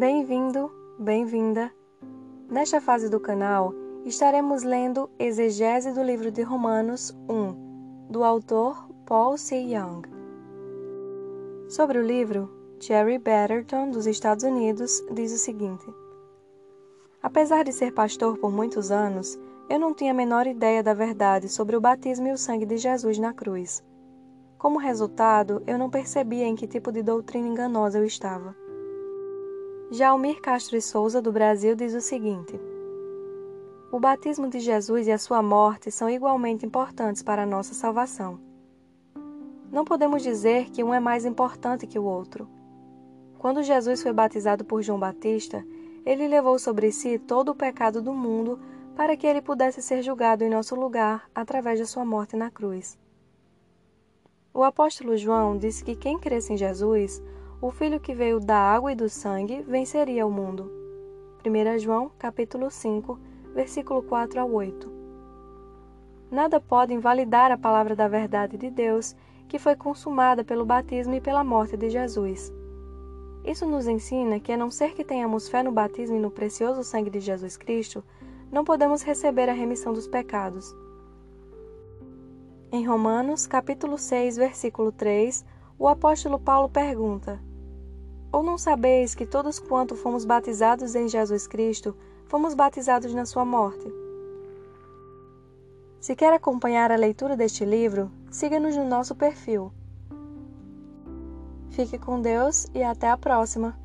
Bem-vindo, bem-vinda. Nesta fase do canal, estaremos lendo Exegese do livro de Romanos 1, do autor Paul C. Young. Sobre o livro, Jerry Betterton, dos Estados Unidos, diz o seguinte: Apesar de ser pastor por muitos anos, eu não tinha a menor ideia da verdade sobre o batismo e o sangue de Jesus na cruz. Como resultado, eu não percebia em que tipo de doutrina enganosa eu estava. Jalmir Castro e Souza, do Brasil, diz o seguinte: O batismo de Jesus e a sua morte são igualmente importantes para a nossa salvação. Não podemos dizer que um é mais importante que o outro. Quando Jesus foi batizado por João Batista, ele levou sobre si todo o pecado do mundo para que ele pudesse ser julgado em nosso lugar através da sua morte na cruz. O apóstolo João disse que quem cresce em Jesus o filho que veio da água e do sangue venceria o mundo. 1 João, capítulo 5, versículo 4 a 8. Nada pode invalidar a palavra da verdade de Deus, que foi consumada pelo batismo e pela morte de Jesus. Isso nos ensina que, a não ser que tenhamos fé no batismo e no precioso sangue de Jesus Cristo, não podemos receber a remissão dos pecados. Em Romanos, capítulo 6, versículo 3, o apóstolo Paulo pergunta: ou não sabeis que todos quanto fomos batizados em Jesus Cristo, fomos batizados na sua morte? Se quer acompanhar a leitura deste livro, siga-nos no nosso perfil. Fique com Deus e até a próxima!